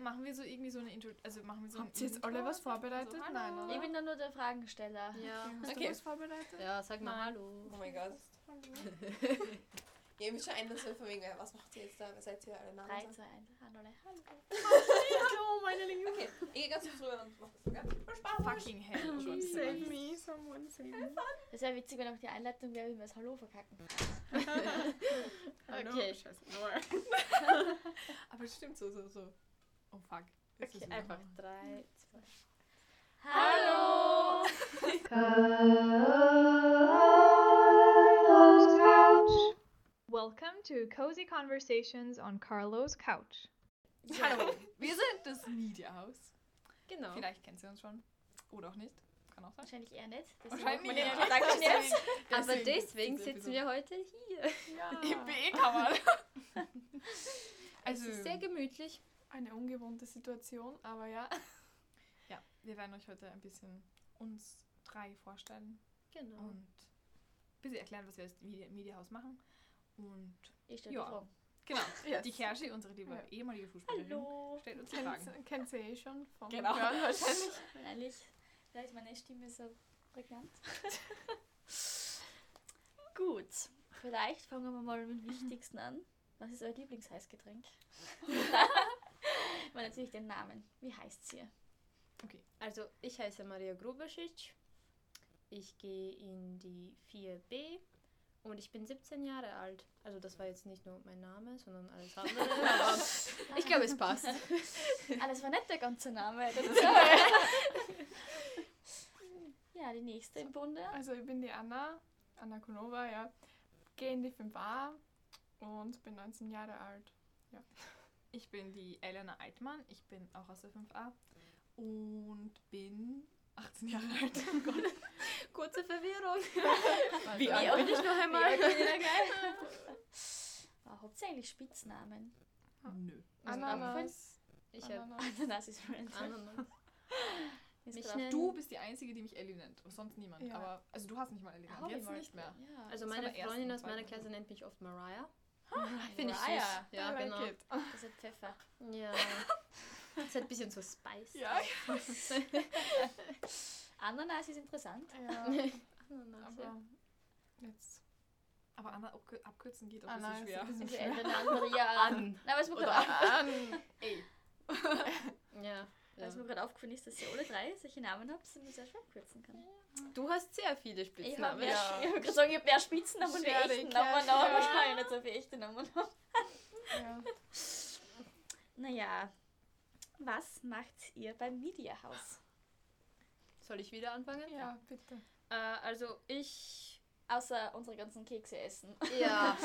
machen wir so irgendwie so eine Intro, also machen wir so Habt ihr jetzt alle was vorbereitet? Also, Nein, hallo. oder? Ich bin dann nur der Fragensteller. Ja. Hast Okay. du was vorbereitet? Ja, sag mal Nein. Hallo. Oh mein Gott. Ihr müsst schon so von wegen, was macht ihr jetzt da? Seid ihr alle Namen? 3, sagen? 2, 1. Hallo, hallo. Hallo, meine Lieben. Okay, ich gehe ganz kurz rüber und mach das so? Viel Spaß. Fucking hell. schon. Save me, someone save me. Das wäre witzig, wenn auch die Einleitung wäre, wie wir das Hallo verkacken. Hallo, Okay. Scheiße. Noah. Aber es stimmt so, so, so. Oh fuck. Jetzt Okay, es einfach. 3, 2. Hallo! Welcome to Cozy Conversations on Carlo's Couch. Hallo, wir sind das Media House. Genau. Vielleicht kennt ihr uns schon. Oder auch nicht. Kann auch sein. Wahrscheinlich eher nicht. Deswegen Wahrscheinlich wir den ja. Kontakt jetzt. Aber Deswegen deswegen sitzen wir heute hier. Ja. Im BE-Kammer. Es also, ist sehr gemütlich. Eine ungewohnte Situation, aber ja. ja, wir werden euch heute ein bisschen uns drei vorstellen Genau. und ein bisschen erklären, was wir als Media, Media House machen. Und Ich stelle Ja. die Fragen. genau, Yes. die Kerschi, unsere liebe Ja. ehemalige Fußballerin, Hallo! stellt uns die Fragen. Kennt, sie eh schon vom Genau. Hören wahrscheinlich. Ehrlich, da ist meine Stimme so prägnant. Gut, vielleicht fangen wir mal mit dem Wichtigsten an. Was ist euer Lieblingsheißgetränk? Mal natürlich den Namen. Wie heißt sie? Also, ich heiße Maria Grubasic. Ich gehe in die 4b und ich bin 17 Jahre alt. Also, das war jetzt nicht nur mein Name, sondern alles andere. aber ich glaube, es passt. Das war nicht der ganze Name. Ja, die nächste im Bunde. Also ich bin die Anna, Anna Konova, ja. Gehe in die 5a und bin 19 Jahre alt. Ich bin die Elena Eitmann, ich bin auch aus der 5a und bin 18 Jahre alt. Oh Gott. Kurze Verwirrung. Wie Wie alt bin ich noch einmal? alt bin ich da gleich? Ah, Habt ihr eigentlich Spitznamen? Nö. Ananas. Ich habe Ananas. Ananas ist. Ananas. Du bist die Einzige, die mich Ellie nennt. Und sonst niemand. Ja. Aber, also du hast nicht mal Ellie genannt. Jetzt nicht mehr. Ja. Also, meine Freundin und aus meiner. Klasse nennt mich oft Mariah. Mariah. Finde ich süß. Ja, genau. it. Das ist Pfeffer. Ja. Das hat ein bisschen so Spice. Ja. Ananas ist interessant. ja. Ananas, ja. Aber jetzt. Aber Anna, abkür- abkürzen geht auch ein bisschen ist schwer. ein bisschen schwer. An. Nein, was mir Oder An. Ey. Ja. Was mir ja. gerade aufgefallen ist, dass ihr alle drei solche Namen habt, die man sehr schwer kürzen kann. Du hast sehr viele Ich habe Spitznamen. mehr, Ja. ich hab gerade sagen, ich hab mehr Spitznamen wie Schwere echten Namen, aber ja. wahrscheinlich nicht so viele echte Namen. Ja. Naja, was macht ihr beim Media House? Soll ich wieder anfangen? ja, bitte. Äh, also ich. Außer unsere ganzen Kekse essen. Ja.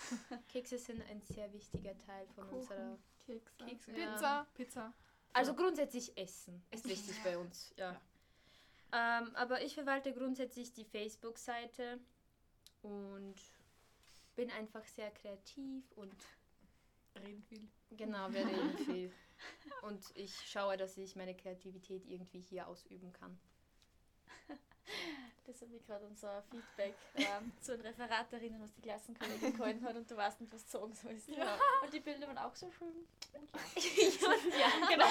Kekse sind ein sehr wichtiger Teil von Kuchen. unserer. Kekse. Kekse. Pizza. Pizza. Also grundsätzlich Essen ist wichtig bei uns, ja. Ähm, aber ich verwalte grundsätzlich die Facebook-Seite und bin einfach sehr kreativ und Reden viel. genau, wir reden viel. Und ich schaue, dass ich meine Kreativität irgendwie hier ausüben kann. Das habe ich gerade unser Feedback ähm, zu den Referaterinnen, was die Klassenkollegin gehalten hat und du weißt nicht, was du sagen sollst. Ja. Und die Bilder waren auch so schön. ja, Ja, genau.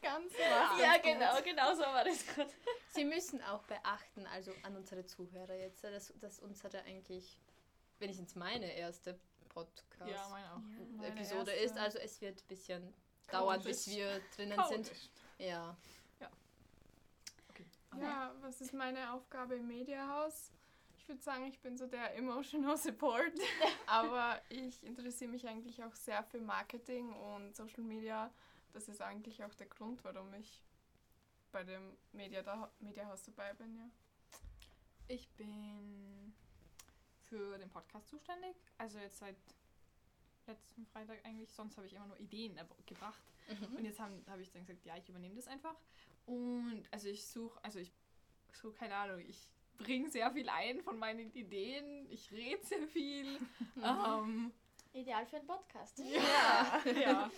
Ganze war's Ja, ganz genau, genau so war das gerade. Sie müssen auch beachten, also an unsere Zuhörer jetzt, dass, dass unsere eigentlich, wenn ich jetzt meine erste Podcast Ja, ist, also es wird ein bisschen dauern, bis wir drinnen sind. Chaotisch. Ja. Ja, was ist meine Aufgabe im Mediahaus? Ich würde sagen, ich bin so der Emotional Support, aber ich interessiere mich eigentlich auch sehr für Marketing und Social Media. Das ist eigentlich auch der Grund, warum ich bei dem Media Mediahaus dabei bin, ja. Ich bin für den Podcast zuständig. Also jetzt seit letzten Freitag eigentlich. Sonst habe ich immer nur Ideen gebracht. Und jetzt habe hab ich dann gesagt, ja, ich übernehme das einfach. Und also ich suche, also ich so keine Ahnung, ich bringe sehr viel ein von meinen Ideen. Ich rede sehr viel. ähm, Ideal für einen Podcast. ja, ja.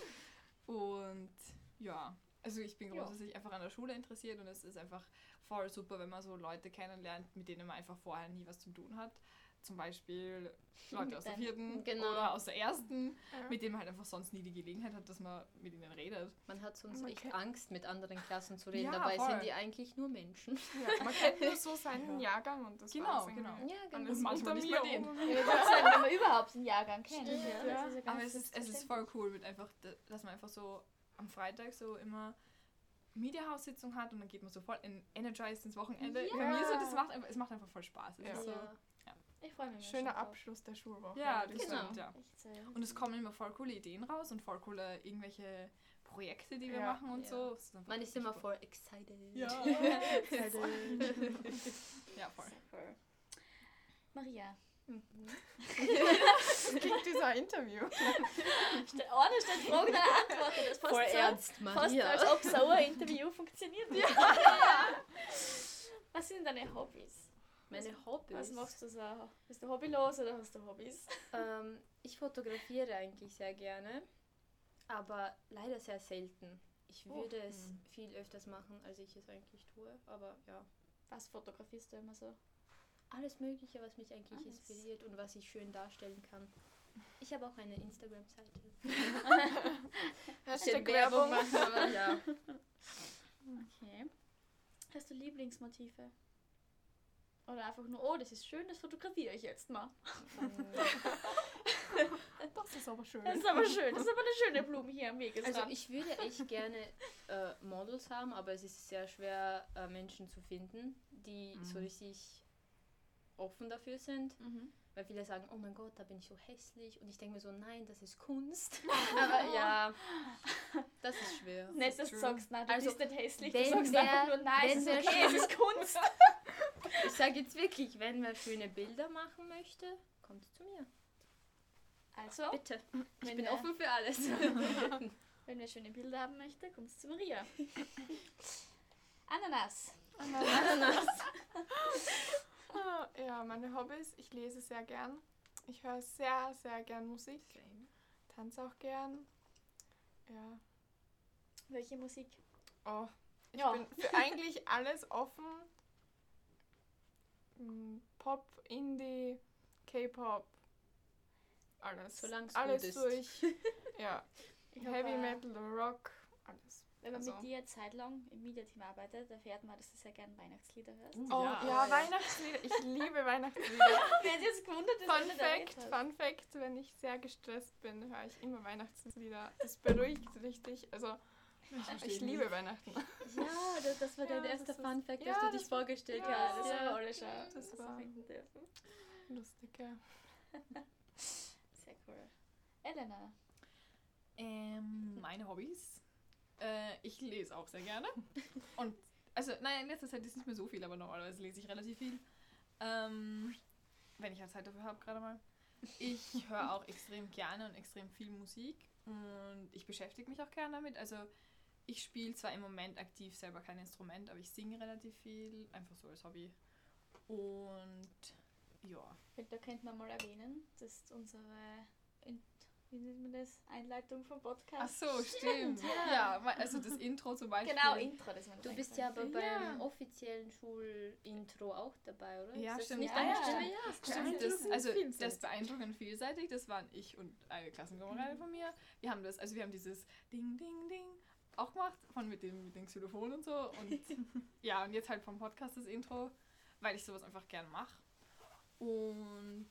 Und ja, also ich bin grundsätzlich einfach an der Schule interessiert und es ist einfach voll super, wenn man so Leute kennenlernt, mit denen man einfach vorher nie was zu tun hat. Zum Beispiel Leute aus der vierten Genau. oder aus der ersten, Ja. mit denen man halt einfach sonst nie die Gelegenheit hat, dass man mit ihnen redet. Man hat sonst Man echt kennt- Angst, mit anderen Klassen zu reden. Ja, Dabei voll. sind die eigentlich nur Menschen. Ja, man kennt nur so seinen Jahrgang und das Genau, war's genau. irgendwie. Ja, Alles Und manchmal nicht mal den. sagen, wenn man überhaupt einen Jahrgang kennt. Stimmt, ja. ja. Das ist ja ganz Aber es ist, es ist voll cool, mit einfach, dass man einfach so am Freitag so immer Media-House-Sitzung hat und dann geht man so voll in energized ins Wochenende. Bei mir so, das macht einfach, es macht einfach voll Spaß. Es Ja. ist so, Ja. Ich freue mich. Schöner schon drauf. Abschluss der Schulwoche. ja, das Genau. stimmt, ja. Ja. Und es kommen immer voll coole Ideen raus und voll coole irgendwelche Projekte, die wir Ja. machen und Ja. so. Ist Man ist immer super. voll excited. Ja. excited. ja, voll. Cool. Maria, Das klingt ein Interview. eine stellt Fragen, eine antwortet. Das ist fast Voll so, ernst, Fast Maria. als ob so ein Interview funktioniert. Was sind deine Hobbys? Meine Hobbys. Was machst du so? Bist du hobbylos oder hast du Hobbys? Ähm, ich fotografiere eigentlich sehr gerne, aber leider sehr selten. Ich Oh. würde es Hm. viel öfters machen, als ich es eigentlich tue, aber ja. Was fotografierst du immer so? Alles Mögliche, was mich eigentlich Alles. inspiriert und was ich schön darstellen kann. Ich habe auch eine Instagram-Seite. Hashtag Werbung. machen, aber ja. Okay. Hast du Lieblingsmotive? Oder einfach nur, oh, das ist schön, das fotografiere ich jetzt mal. Das ist aber schön. Das ist aber schön, das ist aber eine schöne Blume hier am Wegesrand. Also ich würde echt gerne äh, Models haben, aber es ist sehr schwer, äh, Menschen zu finden, die so Mhm. richtig offen dafür sind. Mhm. Weil viele sagen, oh mein Gott, da bin ich so hässlich. Und ich denke mir so, nein, das ist Kunst. Aber ja, das ist schwer. Nicht, dass du sagst, nein, du Also, bist nicht hässlich, du sagst wer- einfach nur, nein, es ist okay, es ist Kunst. Ich sage jetzt wirklich, wenn wer schöne Bilder machen möchte, kommt zu mir. Also, Bitte. Ich Wenn bin wer- offen für alles. wenn wir schöne Bilder haben möchte, kommst zu Maria. Ananas. Ah, Ja, meine Hobbys. Ich lese sehr gern. Ich höre sehr, sehr gern Musik. Tanze auch gern. Ja. Welche Musik? Oh, ich Ja. bin für eigentlich alles offen. Pop, Indie, K-Pop, alles. Solange es alles gut ist. durch. Ja, Ich hab, Heavy Metal, Rock, alles. Wenn man Also- mit dir Zeit lang im Mediateam arbeitet, erfährt man, dass du sehr gerne Weihnachtslieder hörst. Oh Ja. ja, Weihnachtslieder. Ich liebe Weihnachtslieder. Wer jetzt gewundert, dass Fun Fact, hast? Fun Fact, wenn ich sehr gestresst bin, höre ich immer Weihnachtslieder. Das beruhigt richtig. Also, ich liebe Weihnachten. Ja, das, das war Ja, dein das erster ist- Fun Fact, ja, dass du das dich war- vorgestellt ja, Ja, hast. das Ja. haben wir alle schon Das das war- finden dürfen. Lustig, ja. Sehr cool. Elena. Ähm, meine Hobbys. Äh, ich lese auch sehr gerne. Und, also, naja, in letzter Zeit ist nicht mehr so viel, aber normalerweise lese ich relativ viel. Ähm, wenn ich halt Zeit dafür habe, gerade mal. Ich höre auch extrem gerne und extrem viel Musik. Und ich beschäftige mich auch gerne damit. Also, ich spiele zwar im Moment aktiv selber kein Instrument, aber ich singe relativ viel. Einfach so als Hobby. Und, ja. Da könnte man mal erwähnen, das ist unsere, In- wie nennt man das, Einleitung vom Podcast. Ach so, stimmt. ja. Ja, ma- also das Intro zum Beispiel. Genau, Intro, das man Du bist ja aber beim offiziellen Schulintro auch dabei, oder? Ja, ist das stimmt. Nicht Ja, ja. Stimme? Ja. Stimmt, das, also das beeindruckend vielseitig, das waren ich und eine Klassenkameradin von mir. Wir haben das, also wir haben dieses Ding, Ding, Ding auch gemacht, von mit dem, mit dem Xylophon und so. Und ja, und jetzt halt vom Podcast das Intro, weil ich sowas einfach gern mache. Und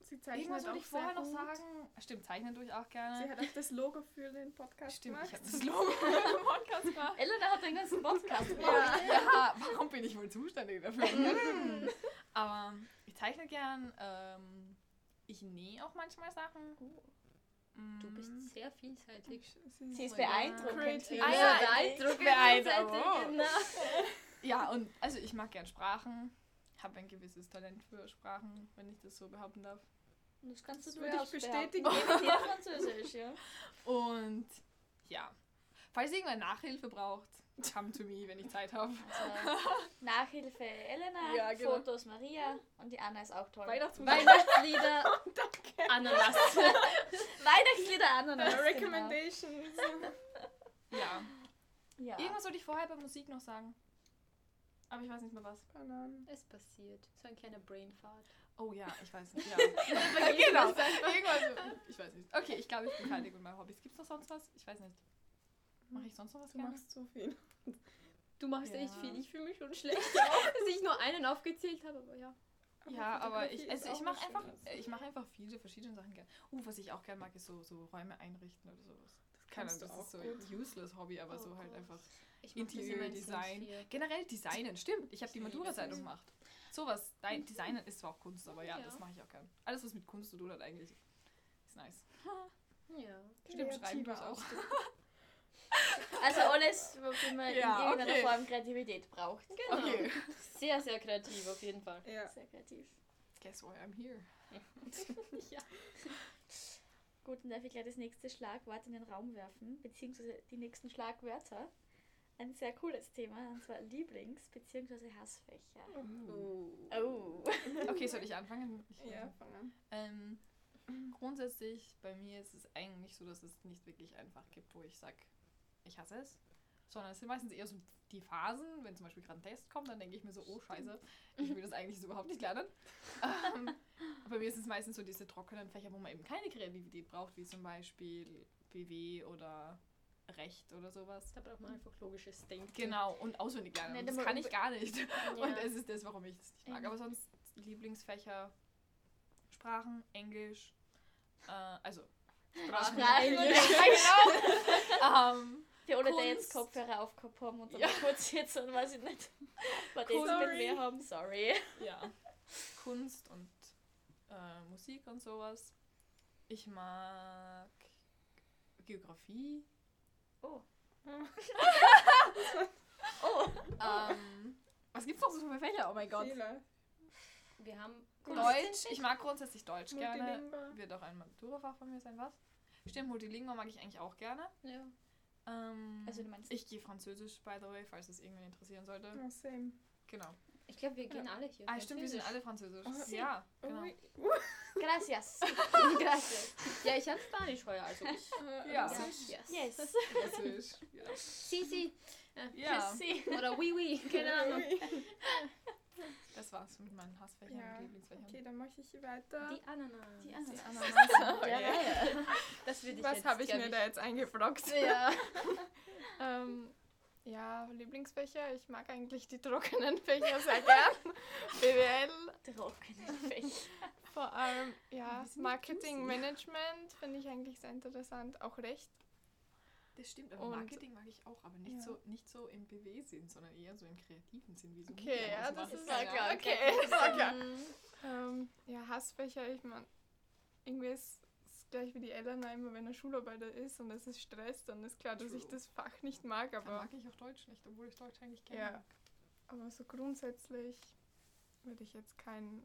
Sie zeichnet irgendwas auch ich vorher noch sagen. Stimmt, zeichnen tue ich auch Sie gerne. hat auch das Logo für den Podcast Stimmt, ich gemacht. habe das Logo für den Podcast gemacht. Elena hat den ganzen Podcast gemacht. Ja, warum bin ich wohl zuständig dafür? Aber ich zeichne gern. Ähm, ich nähe auch manchmal Sachen. Du bist sehr vielseitig. Sie ist ja. beeindruckend. Creative. Ah, Ja, ja, beeindruckend. beeindruckend. Oh. genau. Ja, und also ich mag gern Sprachen. Habe ein gewisses Talent für Sprachen, wenn ich das so behaupten darf. Das kannst du Das würde ich durchaus bestätigen. Ja, Französisch, ja. Und ja, falls irgendwer Nachhilfe braucht, come to me, wenn ich Zeit habe. Also, Nachhilfe Elena, Ja, genau. Fotos Maria und die Anna ist auch toll. Weihnachtslieder, Ananas. Weihnachtslieder Ananas. genau. Recommendations. Ja. Ja. Irgendwas wollte ich vorher bei Musik noch sagen. Aber ich weiß nicht mehr was. Bananen. Es passiert. So ein kleiner Brainfart. Oh ja, ich weiß nicht. Ja. genau. Irgendwas. Ich weiß nicht. Okay, ich glaube, ich bin fertig mit meinen Hobbys. Gibt es noch sonst was? Ich weiß nicht. Mache ich sonst noch was Du gerne? machst so viel. Du machst Ja. echt viel. Ich fühle mich schon schlecht, dass ich nur einen aufgezählt habe, aber ja. Ja, aber ich, also ich mache einfach, ich mache einfach viele verschiedene Sachen gerne. Uh, was ich auch gerne mag, ist so, so Räume einrichten oder sowas. Das, kann, das ist auch so ein useless Hobby, aber Oh so halt Gott. einfach mach Interior-Design. 4. Generell Designen, stimmt. Ich habe die Sims. gemacht. Sowas, Dein- Designen ist zwar auch Kunst, aber ja, Ja. das mache ich auch gerne. Alles, was mit Kunst zu tun hat, eigentlich, ist nice. Ja. Stimmt, schreiben Kreativer auch. Also alles, wofür man Ja, in irgendeiner okay. Form Kreativität braucht. Genau. Okay. Sehr, sehr kreativ auf jeden Fall. Ja. Sehr kreativ. Guess why I'm here. ja. Gut, dann darf ich gleich das nächste Schlagwort in den Raum werfen, beziehungsweise die nächsten Schlagwörter. Ein sehr cooles Thema, und zwar Lieblings- bzw. Hassfächer. Oh. Okay, soll ich anfangen? Ich, Ja, fang an. Ähm, grundsätzlich, bei mir ist es eigentlich so, dass es nicht wirklich einfach gibt, wo ich sage, ich hasse es. Sondern es sind meistens eher so die Phasen, wenn zum Beispiel gerade ein Test kommt, dann denke ich mir so, oh scheiße, ich will das eigentlich so überhaupt nicht lernen. ähm, bei mir ist es meistens so diese trockenen Fächer, wo man eben keine Kreativität braucht, wie zum Beispiel BW oder Recht oder sowas. Da braucht man einfach logisches Denken. Genau, und auswendig lernen. Und das kann ich gar nicht. Und Ja. das ist das, warum ich es nicht mag. Aber sonst Lieblingsfächer, Sprachen, Englisch, äh, also Sprachen, Sprachen und Englisch. genau. ähm, Für alle, die jetzt Kunst. Kopfhörer aufgehabt haben und dann Ja. kurz jetzt und weiß ich nicht, was Sorry. mit mir haben, sorry. ja, Kunst und äh, Musik und sowas. Ich mag Geografie. Oh. oh. Ähm, was gibt's noch so für Fächer? Oh mein Gott. Viele. Wir haben Deutsch. Ich mag grundsätzlich Deutsch gerne. Wird auch ein Maturafach von mir sein, was? Stimmt, Multilingua mag ich eigentlich auch gerne. Ja. Ähm, Also du meinst- ich gehe Französisch, by the way, falls es irgendwen interessieren sollte. Oh, same. Genau. Ich glaube, wir gehen alle hier. Ah, stimmt, wir sind alle Französisch. Oh, ja, genau. Ui. Gracias. Gracias. Ja, ich habe Spanisch heuer, also ich. Äh, Ja. Russisch. Yes. Yes. Französisch. ja. Si, si. ja, Sie. Oder oui, oui. Keine Ahnung. Das war's mit meinen Hassfächern Ja, und Lieblingsfächern. Okay, dann mache ich weiter. Die Ananas. Die Ananas. Die Ananas. Reihe. Das würde ich Was habe ich mir da jetzt eingefragt? Ja. Ähm, ja, Lieblingsfächer. Ich mag eigentlich die trockenen Fächer sehr gern. BWL, Trockene Fächer. vor allem, ja, Marketing. Management finde ich eigentlich sehr interessant. Auch Recht. Das stimmt, aber Und- Marketing mag ich auch, aber nicht, Ja. so, nicht so im BW-Sinn, sondern eher so im kreativen Sinn, wie so Okay, Media ja, was das ist Ja, klar, Okay, klar. Mhm. Ähm, ja, Hassfächer, ich meine, irgendwie ist es gleich wie die Elena immer, wenn eine Schularbeit ist und es ist Stress, dann ist klar, dass ich True. das Fach nicht mag, Dann aber, mag ich auch Deutsch nicht, obwohl ich Deutsch eigentlich gerne Ja. aber so grundsätzlich würde ich jetzt kein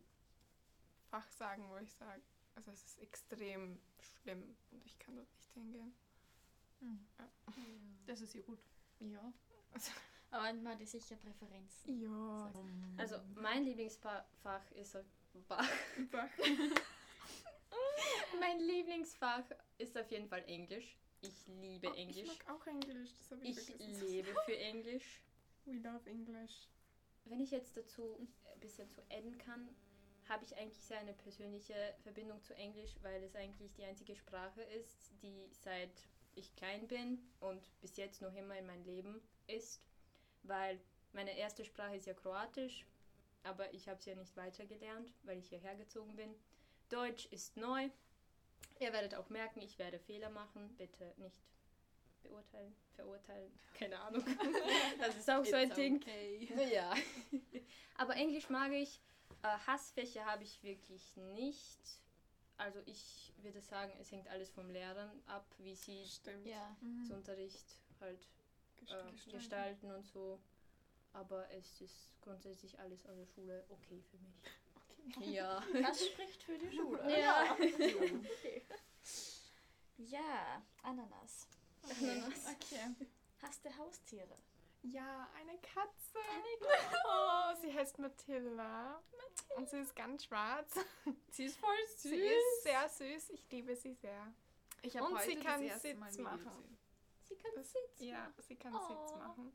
Fach sagen, wo ich sage, also es ist extrem schlimm und ich kann dort nicht hingehen. Das ist hier gut. Ja. Aber man hat ja sicher Präferenzen. Ja, Also, mein Lieblingsfach ist auf Fach. Fach. Mein Lieblingsfach ist auf jeden Fall Englisch. Ich liebe Oh, Ich Englisch. mag auch Englisch, das habe ich, Ich vergessen. lebe für Englisch. We love English. Wenn ich jetzt dazu ein bisschen zu adden kann, habe ich eigentlich sehr eine persönliche Verbindung zu Englisch, weil es eigentlich die einzige Sprache ist, die seit ich klein bin und bis jetzt noch immer in mein Leben ist, weil meine erste Sprache ist ja Kroatisch, aber ich habe sie ja nicht weitergelernt, weil ich hierher gezogen bin. Deutsch ist neu. Ihr werdet auch merken, ich werde Fehler machen. Bitte nicht beurteilen, verurteilen, keine Ahnung. Das ist auch so ein Ding. Okay. Ja. Aber Englisch mag ich. Äh, Hassfächer habe ich wirklich nicht. Also ich würde sagen, es hängt alles vom Lehrern ab, wie sie Stimmt. Ja. das Unterricht halt äh, Gestalten. und so. Aber es ist grundsätzlich alles an der Schule okay für mich. Ja. Das spricht für die Schule. Ja. Okay. Ja, Ananas. Ananas. Okay. Hast du Haustiere? Ja, eine Katze. Oh, sie heißt Matilda. Und sie ist ganz schwarz. Sie ist voll süß. Sie ist sehr süß. Ich liebe sie sehr. ich habe und sie kann Sitz machen. Sie kann Das- sitzen. Ja, sie kann Oh. Sitz machen.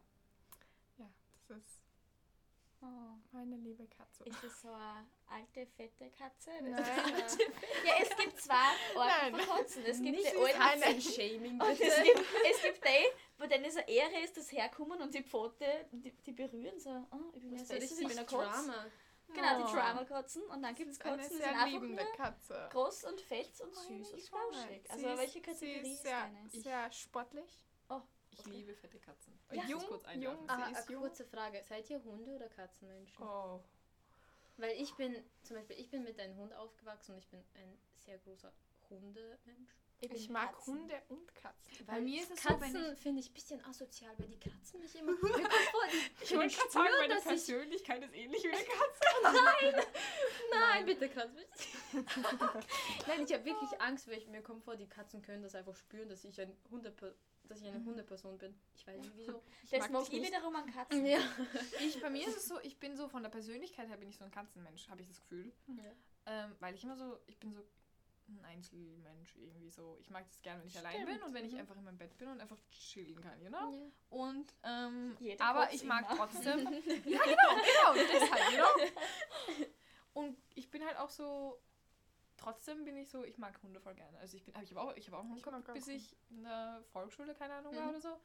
Ja, das ist Oh. Meine liebe Katze. Ist das so eine alte, fette Katze? Nein. Ist so- ja, es gibt zwei Arten Nein. von Katzen. Es gibt Nicht die alten Shaming, und es bitte. gibt, es gibt die, wo denen so Ehre ist, dass herkommen und die Pfote, die, die berühren so, oh, ich bin ja Das ist ich bin ein. Drama. Genau, die Oh. Drama-Katzen. Und dann gibt es Das ist eine Katzen, die sind sehr einfach liebende nur Katze. groß und fett und süß und Liebe. flauschig. Sie Also ist- welche Sie Kategorie ist ist sehr, deine? sehr sportlich. Ich Okay. liebe fette Katzen. Ja. Ich muss Jung, kurz jung. Sie Ah, ist eine jung. kurze Frage. Seid ihr Hunde- oder Katzenmenschen? Oh. Weil ich bin, zum Beispiel, ich bin mit einem Hund aufgewachsen und ich bin ein sehr großer Hundemensch. Bin Ich mag Katzen. Hunde und Katzen. Bei mir ist es so, Katzen wenn finde ich ein bisschen asozial, weil die Katzen mich immer... Vor, die, Ich wollte ich gerade sagen, meine dass ich... Persönlichkeit ist ähnlich wie eine Katze. Nein, bitte Katze. Nein, ich habe wirklich Angst, weil ich, mir kommt vor, die Katzen können das einfach spüren, dass ich, ein Hundeper dass ich eine Hundeperson bin. Ich weiß nicht wieso. Das mag ich wiederum an Katzen. Ja. Ich, bei mir ist es so, ich bin so von der Persönlichkeit her bin ich so ein Katzenmensch, habe ich das Gefühl. Ja. Ähm, weil ich immer so, ich bin so ein Einzelmensch irgendwie so. Ich mag das gerne, wenn ich allein bin und wenn ich mhm. einfach in meinem Bett bin und einfach chillen kann, you know? Ja. Und, ähm, Jeder aber ich mag immer. trotzdem. ja, genau, genau, deshalb, you know? Und ich bin halt auch so, trotzdem bin ich so, ich mag Hunde voll gerne. Also ich bin, hab ich habe auch, ich habe auch einen Hund gehabt, bis ich in der Volksschule, keine Ahnung, war Mhm. oder so.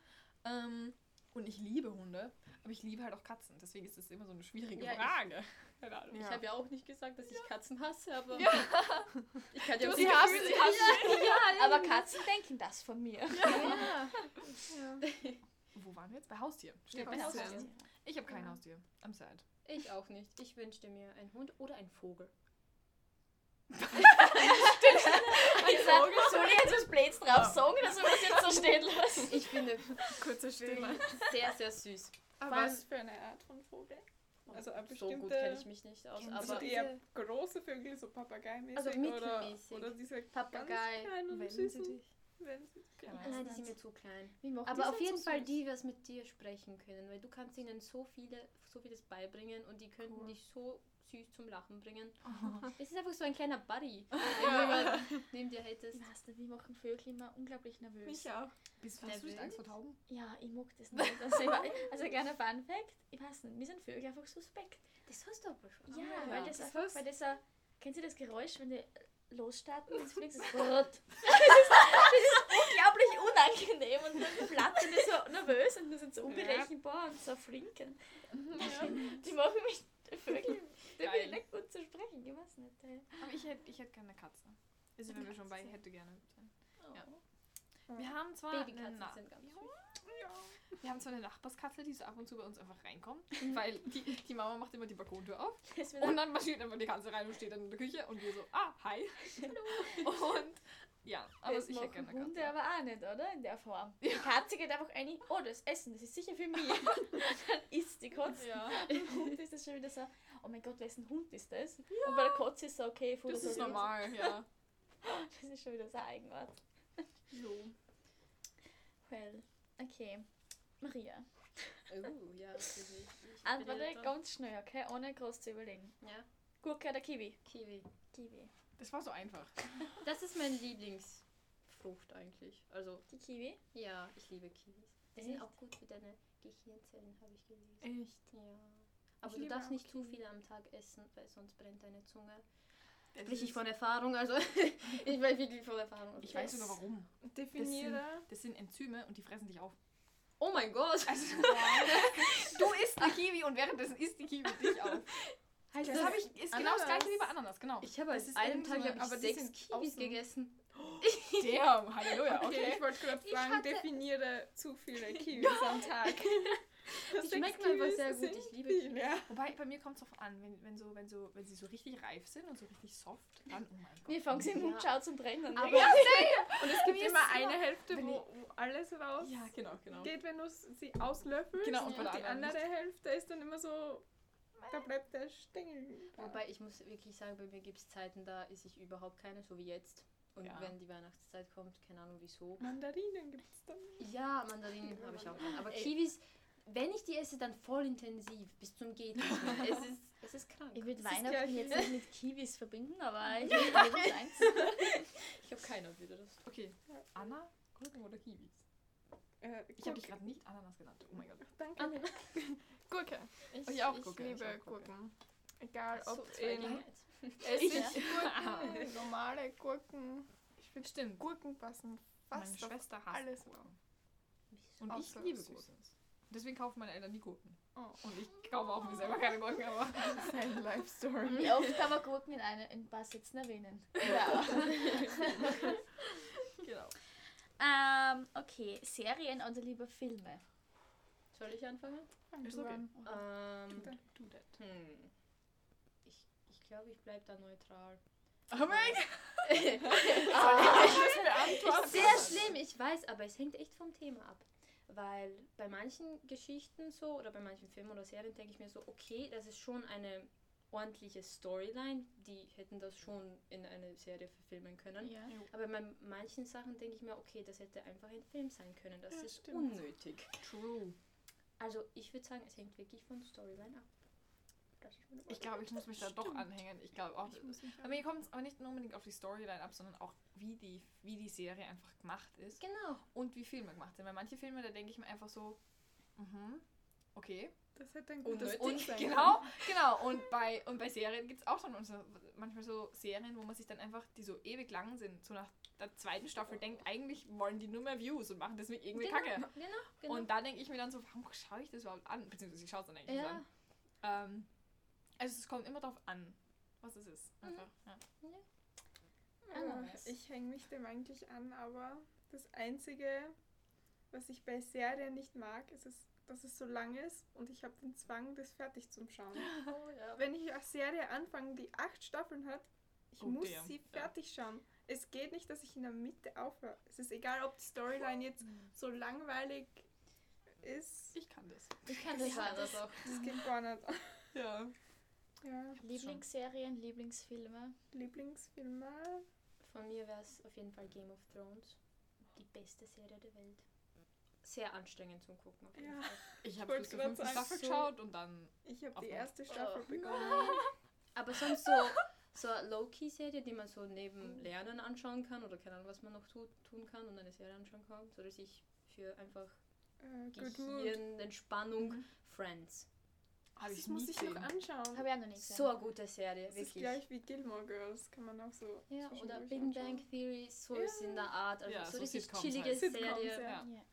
Ähm, und ich liebe Hunde, aber ich liebe halt auch Katzen. Deswegen ist das immer so eine schwierige Ja, ich- Frage. Keine Ahnung. Ich habe ja auch nicht gesagt, dass ich Katzen hasse, aber Ja. ich kann ja auch hasst Gefühle- sie, hasst ja, Aber Katzen denken das von mir. ja. Wo waren wir jetzt? Bei Haustier. Steht Ja, bei bei Haustier. Haustier. Ich habe kein Ja. Haustier. I'm sad. Ich auch nicht. Ich wünschte mir einen Hund oder einen Vogel. Ich sag, soll ich jetzt was Blöds drauf sagen oder soll ich es jetzt so stehen lassen? Ich finde Kurze Stille. Vögel sehr, sehr süß. Aber Was was? für eine Art von Vogel? Also eine so bestimmte, gut kenne ich mich nicht aus. Kennst also Aber eher große Vögel, so Papagei-mäßig Also oder, mittelmäßig. oder diese Papagei, ganz Wenn süßen, sie dich. wenn sie Keine nein, die sind mir zu klein. Aber auf jeden so Fall süß? die, was mit dir sprechen können, weil du kannst ihnen so viele, so vieles beibringen und die könnten dich so süß zum Lachen bringen. Es ist einfach so ein kleiner Buddy, jemanden neben dir hättest. Ich weiß nicht, wie machen Vögel immer unglaublich nervös. Mich auch. Bist du nicht. Angst vor Tauben? Ja, ich mag das nicht. Also, ich, also ein kleiner Fun Fact, ich weiß nicht, mir sind Vögel einfach suspekt. Das hast du aber schon. Ja, Ah, weil das, das einfach, weil das ein, kennt ihr das Geräusch, wenn die losstarten und fliegt das das, ist, das ist unglaublich unangenehm und dann flattern die so nervös und die sind so unberechenbar und so flinken. Die machen mich, die Vögel, die Geil. bin nicht gut zu sprechen, ich weiß nicht. Aber ich hätte ich hätt gerne eine Katze. Also wenn wir schon bei hätte gerne sein. Ja. Ja. Wir haben zwar eine Babykatzen sind ganz süß. wir haben zwar eine Nachbarskatze, die so ab und zu bei uns einfach reinkommt, weil die, die Mama macht immer die Balkontür auf und dann marschiert einfach die Katze rein und steht dann in der Küche und wir so, ah, hi. Und ja, aber das ich hätte machen gerne Hunde Katze. aber auch nicht, oder? In der Form. Die Katze geht einfach rein, oh, das Essen, das ist sicher für mich. dann isst die Katze. Ja. Beim Hund ist das schon wieder so, oh mein Gott, wessen Hund ist das? Und bei der Katze ist so, okay, Das Futter ist normal, ja. Das ist schon wieder so Eigenart. So. Well, okay. Maria, Oh, ja, das ist ich. ich bin antworte ganz schnell, okay? Ohne groß zu überlegen. Ja, Gurke oder Kiwi? Kiwi. Kiwi. Das war so einfach. Das ist mein Lieblingsfrucht eigentlich. Also, Die Kiwi? ja, ich liebe Kiwis. Die sind Echt? auch gut für deine Gehirnzellen, habe ich gelesen. Echt? Ja. Aber du liebe darfst auch nicht zu viele am Tag essen, weil sonst brennt deine Zunge. Das Sprich ich ist- von Erfahrung, also ich weiß wirklich von Erfahrung. Ich weiß sogar warum. Definiere. Das sind Enzyme und die fressen dich auf. Oh mein Gott! Also, du isst eine Kiwi und währenddessen isst die Kiwi dich auf. Heißt Das habe ich, ist genau das gleiche wie bei Ananas, genau. Ich habe Das an einem so Tag hab ich aber sechs Kiwis außen. gegessen. Damn, Halleluja, Okay, okay. ich wollte gerade hatte- definiere zu viele Kiwis am Tag. Die schmecken einfach sehr gut. Ich liebe Kiwis. ja. Wobei, bei mir kommt es drauf an, wenn, wenn, so, wenn, so, wenn sie so richtig reif sind und so richtig soft, dann, oh mein Gott. Wir fangen sie im. Mund schaut zum Brennen. Aber- Ja. Und es gibt mir immer eine Hälfte, wo, wo alles raus Ja, genau, genau. geht, wenn du sie auslöffelst. Genau, und und die andere Hälfte ist dann immer so, da bleibt der Stängel. Wobei ich muss wirklich sagen, bei mir gibt es Zeiten, da esse ich überhaupt keine, so wie jetzt. Und Ja. wenn die Weihnachtszeit kommt, keine Ahnung wieso. Mandarinen gibt es dann. Ja, Mandarinen habe ich auch gerne. Aber Ey. Kiwis, wenn ich die esse, dann voll intensiv, bis zum geht. Es ist, es ist krank. Ich würde Weihnachten gleich jetzt nicht mit Kiwis verbinden, aber ich würde das eins. Ich habe keiner wieder das. Okay, Anna, Gurken oder Kiwis? Äh, Ich habe dich gerade nicht Ananas genannt. Oh mein Gott. Danke. Gurke. Ich, Ich auch ich Gurke, liebe ich auch Gurke. Gurken. Egal So, ob in. Essiggurken, normale Gurken. Ich finde Stimmt. Gurken passen Meine fast auf Schwester hasst alles Gurken. Und Außer ich liebe süß. Gurken. Deswegen kaufen meine Eltern nie Gurken. Oh. Und ich kaufe auch mir selber keine Gurken, aber. Sein Life Story. Wie oft kann man Gurken in, eine, in ein paar Sätzen erwähnen? Ja. genau. ähm, okay, Serien oder lieber Filme? Soll ich anfangen? Fang Ist okay. Ähm, Do that. hm. Ich, ich glaube, ich bleibe da neutral. Oh mein Ist sehr schlimm, ich weiß, aber es hängt echt vom Thema ab. Weil bei manchen Geschichten so oder bei manchen Filmen oder Serien denke ich mir so, okay, das ist schon eine ordentliche Storyline, die hätten das schon in eine Serie verfilmen können. Ja. Aber bei manchen Sachen denke ich mir, okay, das hätte einfach ein Film sein können. Das Ja, ist stimmt. unnötig. True. Also ich würde sagen, es hängt wirklich von Storyline ab. Ich glaube, ich muss mich da doch anhängen. Ich glaube auch. Ich Aber mir kommt es aber nicht nur unbedingt auf die Storyline ab, sondern auch, wie die, wie die Serie einfach gemacht ist Genau. und wie Filme gemacht sind. Weil manche Filme, da denke ich mir einfach so, mhm, okay. Das hätte ein gutes Und sein genau, genau. Und bei, und bei Serien gibt es auch schon so, manchmal so Serien, wo man sich dann einfach, die so ewig lang sind, so nach der zweiten Staffel denkt, eigentlich wollen die nur mehr Views und machen deswegen irgendwie Genau, Kacke. genau, genau. Und da denke ich mir dann so, warum schaue ich das überhaupt an? Beziehungsweise ich schaue es dann eigentlich nicht ja, an. Ähm, also es kommt immer darauf an, was es ist. Mhm. Einfach. Ja. Äh, Ich hänge mich dem eigentlich an, aber das Einzige, was ich bei Serien nicht mag, ist, es, dass es so lang ist und ich habe den Zwang, das fertig zu schauen. Oh, ja. Wenn ich eine Serie anfange, die acht Staffeln hat, ich Oh, muss damn. sie Ja. fertig schauen. Es geht nicht, dass ich in der Mitte aufhöre. Es ist egal, ob die Storyline jetzt so langweilig ist. Ich kann das. Ich kann das Ja, alles. das auch. Das geht gar nicht. Ja. Ja, Lieblingsserien, Lieblingsfilme. Lieblingsfilme. Von mir wäre es auf jeden Fall Game of Thrones. Die beste Serie der Welt. Sehr anstrengend zum Gucken. Auf jeden Ja. Fall. Ich habe fünften sagen, Staffel so- geschaut und dann. Ich habe die erste Staffel Oh. begonnen. Aber sonst so, so eine Low-Key-Serie, die man so neben Lernen anschauen kann oder keine Ahnung, was man noch tu tun kann und eine Serie anschauen kann, so dass ich für einfach Äh, good Mood. Gehirn, Entspannung, Friends. Habe Das ich muss ich noch anschauen. Habe ich auch noch nicht gesehen. So eine gute Serie, Das ist wirklich. gleich wie Gilmore Girls, kann man auch so. Ja, oder Big anschauen. Bang Theory, so Ja. ist in der Art. Also Ja, so so richtig Sitcoms chillige halt. Sitcoms, Serie. ja. Ja.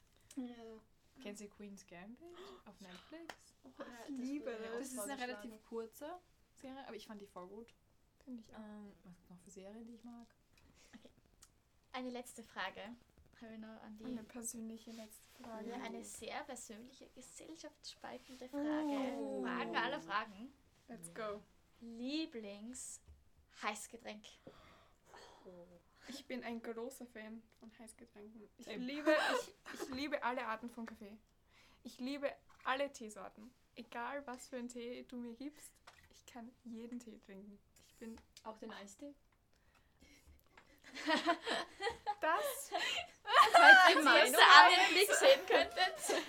Ja. Kennt ihr Queen's Gambit auf Netflix? Oh, ich das liebe auch Das ist eine relativ kurze Serie, aber ich fand die voll gut. Finde ich auch. Ähm, was gibt noch für Serien, die ich mag? Eine letzte Frage habe ich noch an die. Eine persönliche letzte Frage. Ja, eine sehr persönliche, gesellschaftsspaltende Frage. Fragen aller Fragen. Let's go. Lieblings-Heißgetränk. Ich bin ein großer Fan von Heißgetränken. Ich liebe, ich, ich liebe alle Arten von Kaffee. Ich liebe alle Teesorten. Egal was für einen Tee du mir gibst, ich kann jeden Tee trinken. Ich bin Auch den Eistee? das Falls ihr jetzt einen Blick sehen könntet.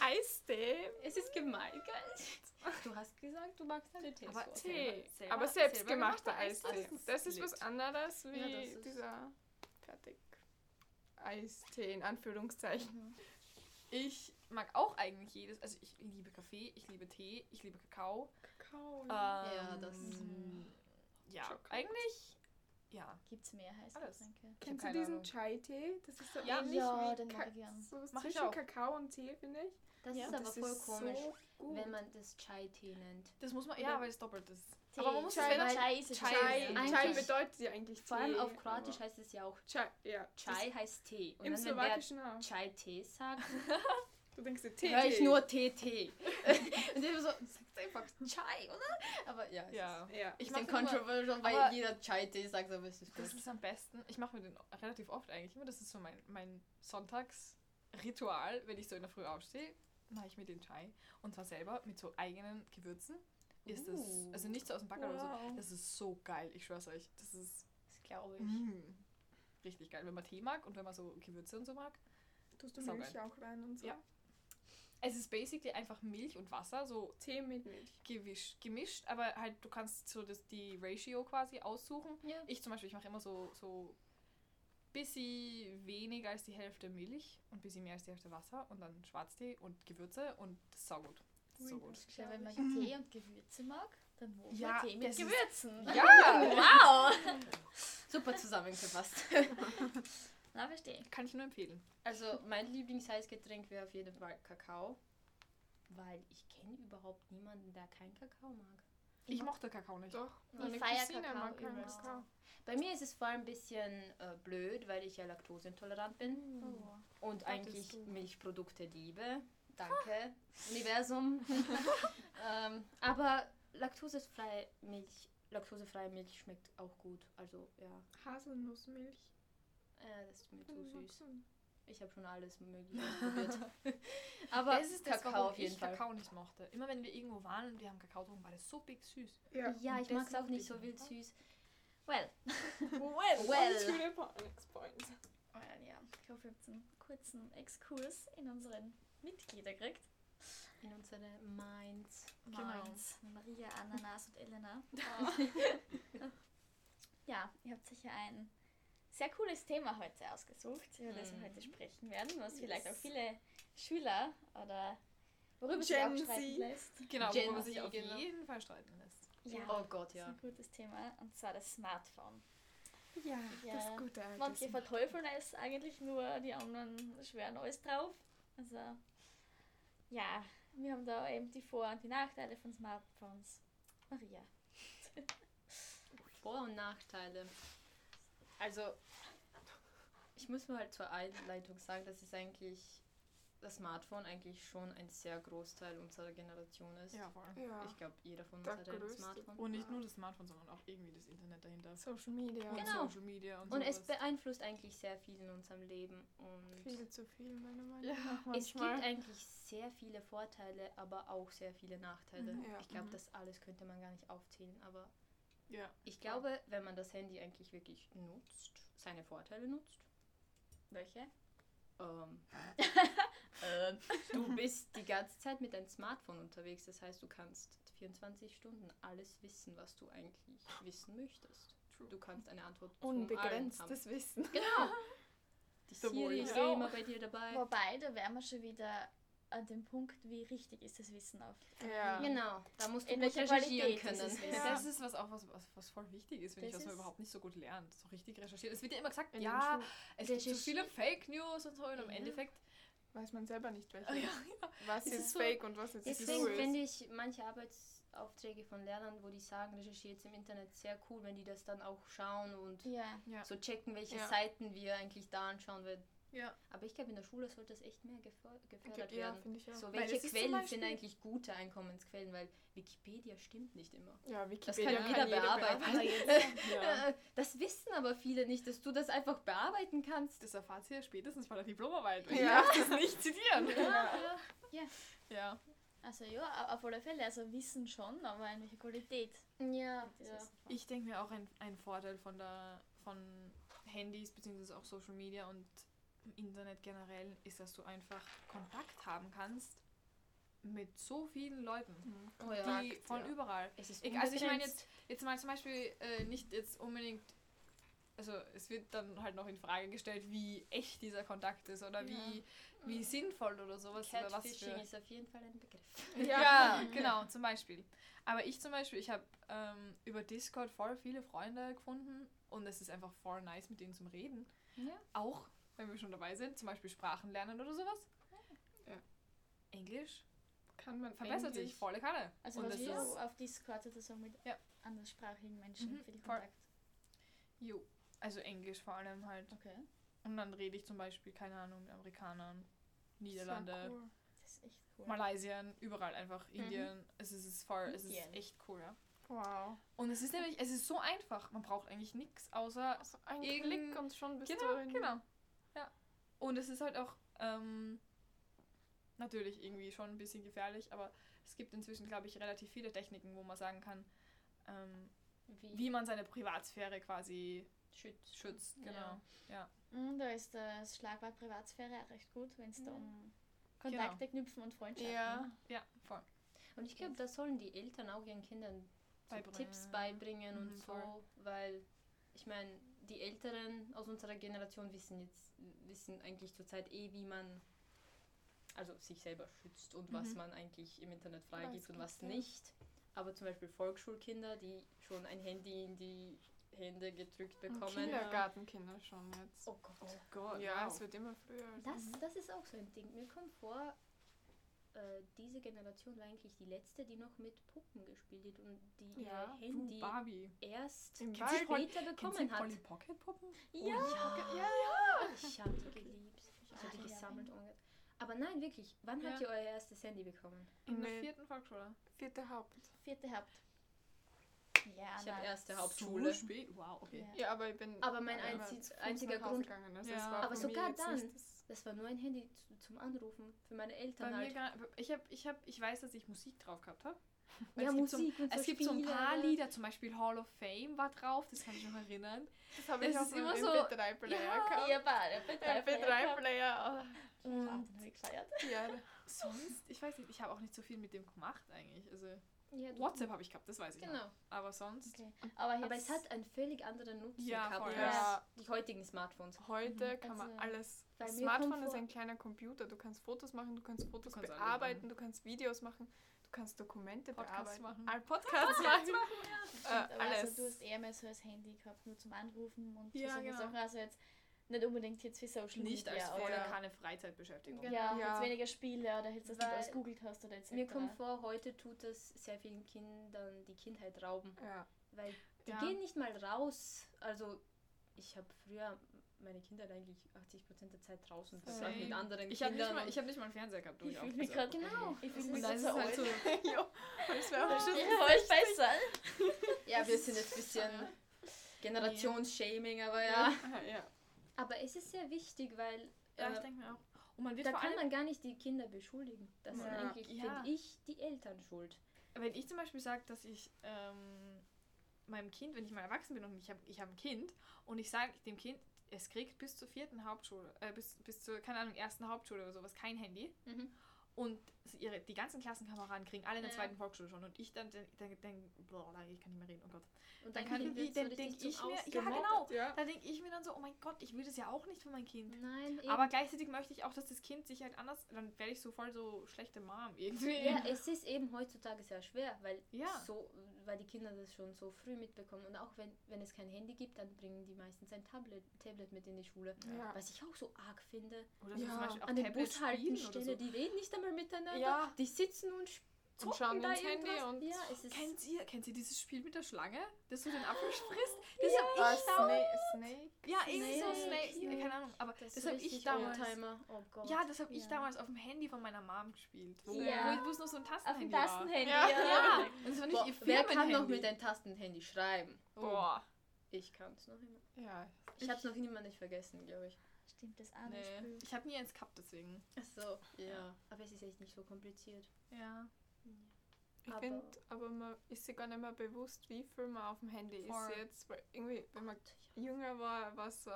Eistee. Es ist gemein, gell? Du hast gesagt, du magst alle Tees. Aber. Tee. selber- Aber selbstgemachter gemachter Eistee. Das ist was anderes wie Ja, dieser fertig Eistee in Anführungszeichen. Ich mag auch eigentlich jedes. Also ich liebe Kaffee, ich liebe Tee, ich liebe Kakao. Kakao. Ähm, Ja, das- Ja, Schokolade. eigentlich. Ja. Gibt es mehr Alles. Heißgetränke? Kennst du diesen Ahnung. Chai-Tee? Das ist so Ja. ähnlich Ja, wie den Ka- mag ich gern. so zwischen. Kakao und Tee, finde ich. Das Ja, ist aber das voll ist komisch, so wenn man das Chai-Tee nennt. Das muss man. Ja, weil es doppelt ist. Tee. Aber man muss es Chai- wenn er- Chai ist es Chai- schon. Chai, Chai bedeutet ja eigentlich Tee. Vor allem auf Kroatisch heißt es ja auch Chai, ja. Chai heißt Tee. Und Im dann, wenn Slowakischen auch. Chai-Tee sagt, Du denkst dir Tee. höre ich Tee. nur Tee-Tee. Und ich so, einfach Chai, oder? Aber ja, es Ja. Ja. Ich ist mache ein immer, controversial, weil jeder Chai-Tee sagt, aber es ist Das gut. ist am besten. Ich mache mir den relativ oft eigentlich immer. Das ist so mein, mein Sonntagsritual, wenn ich so in der Früh aufstehe, mache ich mir den Chai. Und zwar selber mit so eigenen Gewürzen. Ist das, Uh. also nicht so aus dem Backer oder so. Wow. Das ist so geil, ich schwör's euch. Das ist Das glaube ich. mm, richtig geil, wenn man Tee mag und wenn man so Gewürze und so mag. Tust du. Milch auch rein und so? Ja. Es ist basically einfach Milch und Wasser, so Tee mit Milch. gewischt, gemischt, aber halt du kannst so das, die Ratio quasi aussuchen. Ja. Ich zum Beispiel, ich mache immer so, so bisschen weniger als die Hälfte Milch und ein bisschen mehr als die Hälfte Wasser und dann Schwarztee und Gewürze und das ist saugut. So gut. Glaube, wenn man Tee und Gewürze mag, dann wo Ja, Tee mit das ist- Gewürzen. Ja, Wow! Super zusammengefasst. Na, verstehe. kann ich nur empfehlen. Also mein Lieblingsheißgetränk wäre auf jeden Fall Kakao, weil ich kenne überhaupt niemanden, der keinen Kakao mag. Ich mochte Kakao nicht. Doch, Ich meine feier Cousine Kakao mag keinen. Kakao. Bei mir ist es vor allem ein bisschen äh, blöd, weil ich ja laktoseintolerant bin Oh. und eigentlich du. Milchprodukte liebe. Danke, Universum. ähm, aber laktosefreie Milch, laktosefreie Milch schmeckt auch gut. Also ja, Haselnussmilch. Äh, das ist mir zu süß. Ich habe schon alles mögliche ausprobiert. aber das ist das, Kakao warum auf jeden ich Fall. Kakao nicht mochte. Immer wenn wir irgendwo waren und wir haben Kakao getrunken, war das so big süß. Ja. Ja, ich mag es auch nicht ich so wild süß. Well, Well, Well. Point. Well, ja. Ich hoffe, ihr habt einen kurzen Exkurs in unseren Mitglieder gekriegt. In unsere Minds. Genau. Meins, Maria, Ananas und Elena. ja, ihr habt sicher ein sehr cooles Thema heute ausgesucht, über das wir Mhm. heute sprechen werden, was vielleicht auch viele Schüler oder worüber sich auch streiten lässt. Genau, Gen worüber sich auf genau. jeden Fall streiten lässt. Ja, Oh Gott, das ist ja. ein gutes Thema und zwar das Smartphone. Ja, Ja. das gute alte Manche Smartphone. verteufeln es eigentlich nur, die anderen schwören alles drauf. Also, ja, wir haben da eben die Vor- und die Nachteile von Smartphones. Maria. Vor- und Nachteile. Also, ich muss nur halt zur Einleitung sagen, dass es eigentlich das Smartphone eigentlich schon ein sehr Großteil unserer Generation ist. Ja, voll. Ja. Ich glaube, jeder von uns Der hat ein größte. Smartphone. Und nicht nur das Smartphone, sondern auch irgendwie das Internet dahinter. Social Media. Und Genau. Social Media und, Und es beeinflusst eigentlich sehr viel in unserem Leben. Und Viel zu viel, meiner Meinung Ja, nach. es gibt manchmal. eigentlich sehr viele Vorteile, aber auch sehr viele Nachteile. Mhm, ja. Ich glaube, Mhm. das alles könnte man gar nicht aufzählen, aber Ja. ich glaube, wenn man das Handy eigentlich wirklich nutzt, seine Vorteile nutzt, Welche? ähm, ähm, du bist die ganze Zeit mit deinem Smartphone unterwegs. Das heißt, du kannst 24 Stunden alles wissen, was du eigentlich wissen möchtest. Du kannst eine Antwort. Unbegrenztes Wissen. Genau. Die Siri ist eh immer bei dir dabei. Wobei, da wären wir schon wieder an dem Punkt, wie richtig ist das Wissen auf. Ja. Genau, da musst du In gut welcher recherchieren Qualität ist können. es Ja. Ja. Das ist was auch was, was, was voll wichtig ist, ich, Das was man ist- überhaupt nicht so gut lernt. So richtig recherchiert. Es wird ja immer gesagt, In ja, es gibt so viele Fake News und so und im Ja. Endeffekt. Weiß man selber nicht, welche. Oh, ja, Was Es ist, ist so- fake und was jetzt Deswegen true finde ist. ich manche Arbeitsaufträge von Lehrern, wo die sagen, recherchiert im Internet sehr cool, wenn die das dann auch schauen und Ja. Ja. so checken, welche Ja. Seiten wir eigentlich da anschauen. Weil, Ja. aber ich glaube, in der Schule sollte es echt mehr geför- gefördert Ja, werden. finde ich auch. So, welche Quellen sind eigentlich gute Einkommensquellen? Weil Wikipedia stimmt nicht immer. Ja, Das Wikipedia kann jeder bearbeiten. Aber jetzt, Ja. Das wissen aber viele nicht, dass du das einfach bearbeiten kannst. Das erfahrt ihr spätestens bei der Diplomarbeit. Ja. Ich darf das nicht zitieren. Ja. Ja. also ja, au- auf alle Fälle. Also Wissen schon, aber in welcher Qualität. Ja, das ja. ist. Ich denke mir auch ein, ein Vorteil von der von Handys beziehungsweise auch Social Media und im Internet generell ist, dass du einfach Kontakt haben kannst mit so vielen Leuten, Oh ja. die von ja. überall. Es ist Ich, also ich meine jetzt, jetzt mal zum Beispiel äh, nicht jetzt unbedingt, also es wird dann halt noch in Frage gestellt, wie echt dieser Kontakt ist oder wie, wie sinnvoll oder sowas. Oder was Catfishing ist auf jeden Fall ein Begriff. ja, genau, zum Beispiel. Aber ich zum Beispiel, ich habe ähm, über Discord voll viele Freunde gefunden und es ist einfach voll nice, mit denen zum Reden. Ja. Auch, wenn wir schon dabei sind, zum Beispiel Sprachen lernen oder sowas. Ja. Englisch Kann man verbessert sich eigentlich- volle Kanne. Also und das ist, auf Discord oder so mit Ja. anderssprachigen Menschen Mhm, viel voll. Kontakt. jo, also Englisch vor allem halt. Okay. Und dann rede ich zum Beispiel, keine Ahnung, mit Amerikanern, Niederlande, cool. Das ist echt cool. Malaysien, überall einfach, Indien. Es ist, es ist voll, es ist echt cool, ja. Wow. Und es ist nämlich, es ist so einfach. Man braucht eigentlich nichts außer Also ein Irgend- Klick und schon bist Genau, du in genau. Ja. Und es ist halt auch ähm, natürlich irgendwie schon ein bisschen gefährlich, aber es gibt inzwischen, glaube ich, relativ viele Techniken, wo man sagen kann, ähm, Wie, wie man seine Privatsphäre quasi schützt. schützt. Ja. Genau. Mhm, da ist das Schlagwort Privatsphäre auch recht gut, wenn es da Ja. um Kontakte knüpfen und Freundschaften. Ja, ja, voll. Und ich glaube, da sollen die Eltern auch ihren Kindern so Beibringen. Tipps beibringen Mhm, und so, voll. weil ich meine, die Älteren aus unserer Generation wissen jetzt, wissen eigentlich zurzeit eh, wie man also sich selber schützt und was Mhm. man eigentlich im Internet Was freigibt und was nicht. Aber zum Beispiel Volksschulkinder, die schon ein Handy in die Hände gedrückt Und bekommen. Kindergartenkinder schon jetzt. Oh Gott. Gott, ja, wow. es wird immer früher. Das, das ist auch so ein Ding. Mir kommt vor, äh, diese Generation war eigentlich die letzte, die noch mit Puppen gespielt hat und die Ja, ihr Handy Barbie. erst Im später Kennst bekommen du hat. Polly Pocket Puppen? Ja, ja, ich habe die geliebt. Ich habe Ah, die ja, gesammelt. ja. ohne- Aber nein, wirklich, wann habt Ja. ihr euer erstes Handy bekommen? In der vierten Volksschule. Vierte Haupt. Vierte Haupt. Ja, Ich habe erste So Hauptschule. spät? Wow, okay. Ja. Ja, aber ich bin. Aber mein einziger Grund- Gegangen. Also Ja. Aber sogar dann. Das- war nur ein Handy zu, zum Anrufen für meine Bei Eltern mir halt. gar, ich, hab, ich, hab, ich weiß, dass ich Musik drauf gehabt habe. Ja, es gibt Musik so, und Es so gibt so ein Spiele. paar Lieder, zum Beispiel Hall of Fame war drauf, das kann ich noch erinnern. Das habe Es ich auf dem immer so- MP3-Player Ja, gehabt. Beide, MP3-Player. Und ja. Sonst, ich weiß nicht, ich habe auch nicht so viel mit dem gemacht eigentlich. Also Ja, du- WhatsApp habe ich gehabt, das weiß ich. Genau. Noch. Aber sonst. Okay. Aber, jetzt, Aber es hat einen völlig anderen Nutzen Ja, gehabt voll. als Ja. die heutigen Smartphones. Heute kann man Also, alles. weil Das mir kommt Smartphone ist ein kleiner Computer. Du kannst Fotos machen, du kannst Fotos kannst alles bearbeiten, machen. du kannst Videos machen, du kannst Dokumente Podcasts bearbeiten. machen. All Podcasts machen. Äh, aber alles. Also, du hast eher mehr so als Handy gehabt, nur zum Anrufen und Ja, so genau. Sachen. Also jetzt nicht unbedingt jetzt für Social Nicht Media. als volle oder, keine Freizeitbeschäftigung. Genau. ja, Ja. jetzt weniger Spiele oder jetzt, dass du das googelt hast oder etc. Mir kommt vor, heute tut es sehr vielen Kindern die Kindheit rauben. Ja. Weil die Ja. gehen nicht mal raus. Also ich habe früher meine Kindheit eigentlich 80% der Zeit draußen verbracht mit anderen Ich habe nicht, Kindern. mal- ich hab nicht mal einen Fernseher gehabt. wo Ich fühle mich gerade hab. Genau. Ich fühle mich da gerade ist so es halt alt. so. jo, das wäre auch schon. Ich wollte besser. ja, wir sind jetzt ein bisschen Generationsshaming, aber ja. ja. Aber es ist sehr wichtig, weil Ja, ich äh, denke mir auch. Und man wird da kann man gar nicht die Kinder beschuldigen. Das sind Ja. eigentlich, Ja. finde ich, die Eltern schuld. wenn ich zum Beispiel sage, dass ich ähm, meinem Kind, wenn ich mal erwachsen bin und ich habe ich hab ein Kind und ich sage dem Kind, es kriegt bis zur vierten Hauptschule, äh, bis, bis zur, keine Ahnung, ersten Hauptschule oder sowas kein Handy Mhm. und ihre, die ganzen Klassenkameraden kriegen alle in der Ja. zweiten Volksschule schon und ich dann denke, denk, denk, boah, ich kann nicht mehr reden, oh Gott. Und Dann dein kann ich, dann denke ich mir, ja genau, Ja. da denke ich mir dann so, oh mein Gott, ich will das ja auch nicht für mein Kind. Nein, eben. Aber gleichzeitig möchte ich auch, dass das Kind sich halt anders, dann werde ich so voll so schlechte Mom irgendwie. Ja, es ist eben heutzutage sehr schwer, weil, Ja. so, weil die Kinder das schon so früh mitbekommen. Und auch wenn, wenn es kein Handy gibt, dann bringen die meistens ein Tablet, Tablet mit in die Schule. Ja. Was ich auch so arg finde. Oder so Ja. zum Beispiel auch An oder Bushaltestellen, so. die reden nicht einmal miteinander. Ja. Die sitzen und zocken Und schauen da ins Handy und- Ja, es ist... Kennt ihr, kennt ihr dieses Spiel mit der Schlange, das so den Apfel frisst? Das hab Ah, ich damals. Snake, Snake. Ja, irgendwie so Snake, Snake. Keine Ahnung, aber Das das, ist habe ich damals. Oh Gott. Ja, das habe ich Ja. damals auf dem Handy von meiner Mom gespielt. Wo, Ja. wo, es nur so ein Auf dem Tastenhandy war. Tastenhandy. Ja. Ja, und das war nicht Boah, ihr wer kann noch Firmenhandy. mit einem Tastenhandy schreiben? Boah. Ich kann es noch immer. Ja. Ich habe es noch immer nicht vergessen, glaube ich. Stimmt, das andere Nee, Spiel. ich habe nie eins gehabt, deswegen. Ach so. Ja. Aber es ist echt nicht so kompliziert. Ja. Ich Aber- finde, aber man ist sich gar nicht mehr bewusst, wie viel man auf dem Handy Voll. ist jetzt. Weil irgendwie, wenn man jünger war, war es so,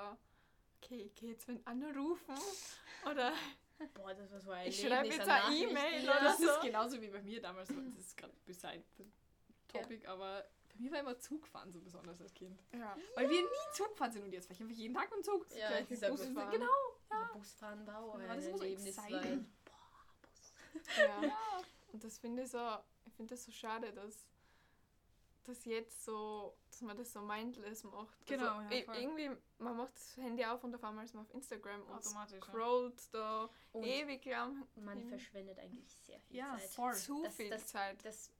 okay, ich gehe jetzt wen anrufen oder Boah, das war so ein ich schreibe jetzt eine. E-Mail Ja. oder Das ist genauso wie bei mir damals. Das ist gerade beside the topic, aber bei mir war immer Zugfahren so besonders als Kind. Ja. Weil wir nie Zug gefahren sind und jetzt war ich einfach jeden Tag mit dem Zug. Ja, Gleich mit Bus Bus fahren. Genau. Ja. Busfahren war auch Ja, ein so Erlebnis. exciting. Weil, Ja. Und das finde ich so, ich finde das so schade, dass das jetzt so, dass man das so mindless macht. Genau, also, ja, irgendwie, man macht das Handy auf und auf einmal ist man auf Instagram und Automatisch. Ja. scrollt da und ewig lang. man Mhm. verschwendet eigentlich sehr viel Ja, Zeit. voll. Zu Das- viel das- Zeit. Das,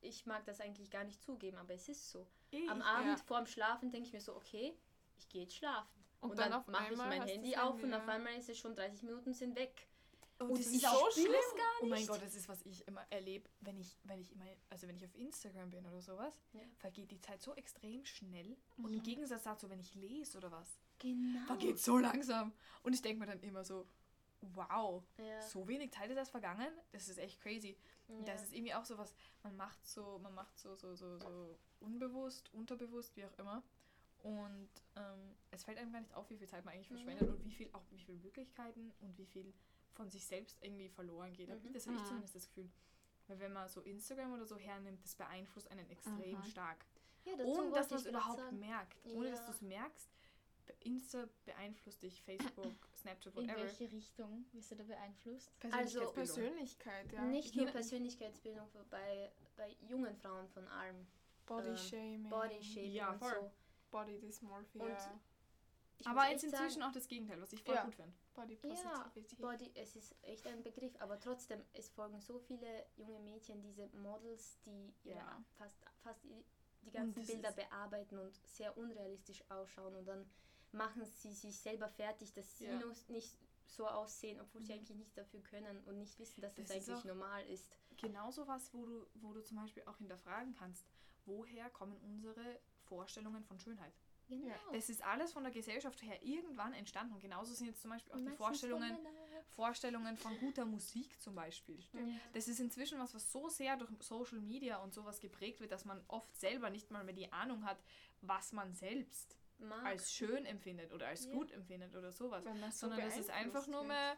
ich mag das eigentlich gar nicht zugeben, aber es ist so. Eh, Am ich- Abend ja. vorm Schlafen denke ich mir so, okay, ich gehe jetzt schlafen. Und Und, dann dann, mache ich mein Handy auf und auf einmal ist es schon 30 Minuten sind weg. Und Und das ich ist auch spür's schlimm. gar Oh mein. Gott, das ist, was ich immer erlebe, wenn ich, wenn ich immer, also wenn ich auf Instagram bin oder sowas, Ja. vergeht die Zeit so extrem schnell. Und Mhm. im Gegensatz dazu, wenn ich lese oder was, Genau. vergeht so langsam. Und ich denke mir dann immer so, wow, Ja. so wenig Zeit ist erst vergangen, das ist echt crazy. Ja. das ist irgendwie auch so was, man macht so, man macht so, so, so, so unbewusst, unterbewusst, wie auch immer. Und ähm, es fällt einem gar nicht auf, wie viel Zeit man eigentlich Mhm. verschwendet und wie viel, auch wie viele Möglichkeiten und wie viel von sich selbst irgendwie verloren geht. Mhm. Das habe ich Mhm. zumindest das Gefühl. Weil wenn man so Instagram oder so hernimmt, das beeinflusst einen extrem Mhm. stark. Ja, dazu ohne dass man es überhaupt sagen. merkt. Ohne dass Ja. du es merkst. Insta beeinflusst dich, Facebook, Snapchat, In whatever. welche Richtung wirst du da beeinflusst? Also Persönlichkeit, ja. Nicht nur Persönlichkeitsbildung, bei, bei jungen Frauen von allem. Body ähm, Shaming, Body Shaming Ja, und voll. so. Body Dysmorphia, Und Aber jetzt inzwischen sagen, auch das Gegenteil, was ich voll Ja. gut finde. Body Ja, Positivity. Body, es ist echt ein Begriff, aber trotzdem, es folgen so viele junge Mädchen, diese Models, die Ja. fast, fast die ganzen Bilder bearbeiten und sehr unrealistisch ausschauen und dann machen sie sich selber fertig, dass sie Ja. nicht so aussehen, obwohl sie eigentlich nichts dafür können und nicht wissen, dass das, Das eigentlich normal ist. Genauso was, wo du, wo du zum Beispiel auch hinterfragen kannst, woher kommen unsere Vorstellungen von Schönheit? Genau. Das ist alles von der Gesellschaft her irgendwann entstanden. Und genauso sind jetzt zum Beispiel auch die Vorstellungen. Vorstellungen von guter Musik zum Beispiel. Ja. Das ist inzwischen was, was so sehr durch Social Media und sowas geprägt wird, dass man oft selber nicht mal mehr die Ahnung hat, was man selbst Mag. als schön empfindet oder als Ja. gut empfindet oder sowas. Wenn man so Sondern das ist einfach nur mehr,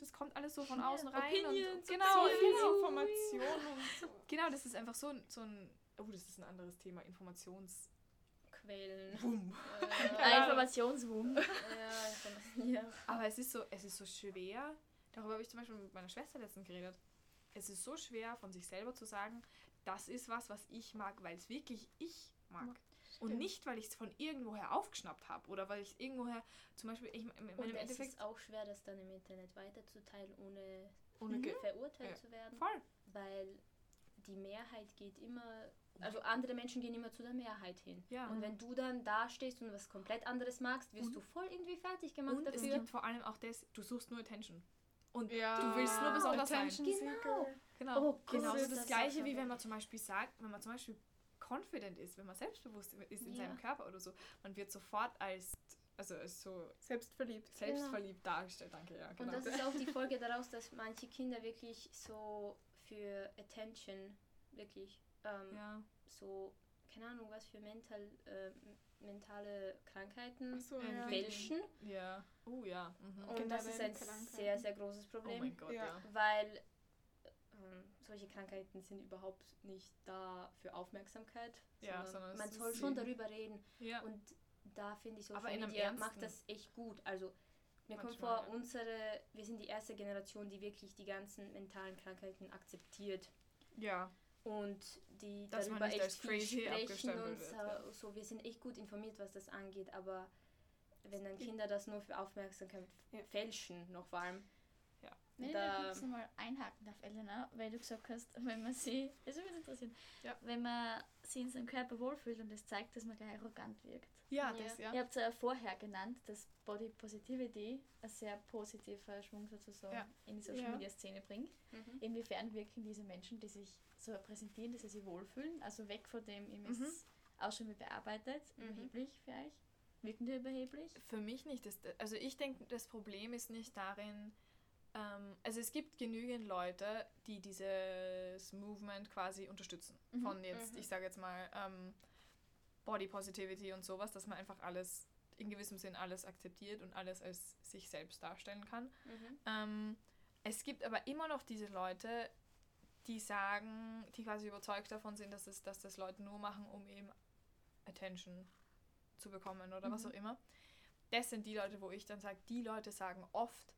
das kommt alles so von außen rein. Opinions, und, genau, so viel genau, Information und so. genau, das ist einfach so, ein- so ein, oh, das ist ein anderes Thema, Informations... Quellen. Boom. Ein Äh, Informationsboom. ja, Information- ja. Aber es ist so, es ist so schwer, darüber habe ich zum Beispiel mit meiner Schwester letztens geredet. Es ist so schwer, von sich selber zu sagen, das ist was, was ich mag, weil es wirklich ich mag. Und nicht, weil ich es von irgendwoher aufgeschnappt habe oder weil ich es irgendwoher, zum Beispiel, ich, im, im Und es Endeffekt, ist auch schwer, das dann im Internet weiterzuteilen, ohne ohne Ge verurteilt Ja. zu werden. Voll. Weil die Mehrheit geht immer, also andere Menschen gehen immer zu der Mehrheit hin. Ja. Und wenn du dann da stehst und was komplett anderes magst, wirst Und- du voll irgendwie fertig gemacht Und es dafür. gibt vor allem auch das, du suchst nur Attention. Und Ja. du willst nur besonders sein. Attention Genau. Seeker. Genau. Oh Gott, Genauso das das, gleiche, wie wenn man zum Beispiel sagt, wenn man zum Beispiel confident ist, wenn man selbstbewusst ist in Ja. seinem Körper oder so, man wird sofort als, also als so Selbstverliebt. selbstverliebt dargestellt. Danke, ja, genau. Und das ist auch die Folge daraus, dass manche Kinder wirklich so für Attention, wirklich ähm, ja. so, keine Ahnung, was für mental, äh, mentale Krankheiten so, ja. fälschen. Ja. Oh ja. Mhm. Und das ist ein sehr, sehr großes Oh Problem. mein Gott, Ja. ja. weil solche Krankheiten sind überhaupt nicht da für Aufmerksamkeit, Ja, sondern sondern man soll schon darüber reden. Ja. Und da finde ich, Aber Social einem Media macht das echt gut. Also mir kommt Manchmal, vor, ja. unsere, wir sind die erste Generation, die wirklich die ganzen mentalen Krankheiten akzeptiert ja. und die Dass darüber echt viel sprechen und so, ja. so. Wir sind echt gut informiert, was das angeht, aber wenn dann Kinder das nur für Aufmerksamkeit Ja. fälschen, noch vor allem, Wenn ich Da- da kurz nochmal einhaken darf, Elena, weil du gesagt hast, wenn man sie, das würde mich interessieren, Ja. wenn man sie in seinem Körper wohlfühlt und es zeigt, dass man gleich arrogant wirkt. Ja, Ja. das, ja. Ihr habt es ja vorher genannt, dass Body Positivity ein sehr positiver Schwung sozusagen Ja. in die Social. Media Szene bringt. Mhm. Inwiefern wirken diese Menschen, die sich so präsentieren, dass sie sich wohlfühlen, also weg von dem, ihr Mhm. müsst auch schon mit bearbeitet, Mhm. überheblich für euch? Wirken die überheblich? Für mich nicht. Das, also ich denke, das Problem ist nicht darin, ähm, also es gibt genügend Leute, die dieses Movement quasi unterstützen. Mhm. Von jetzt, Mhm. ich sage jetzt mal, ähm, Body Positivity und sowas, dass man einfach alles, in gewissem Sinn alles akzeptiert und alles als sich selbst darstellen kann. Mhm. Ähm, es gibt aber immer noch diese Leute, die sagen, die quasi überzeugt davon sind, dass, es, dass das Leute nur machen, um eben Attention zu bekommen oder was Mhm. auch immer. Das sind die Leute, wo ich dann sage, die Leute sagen oft,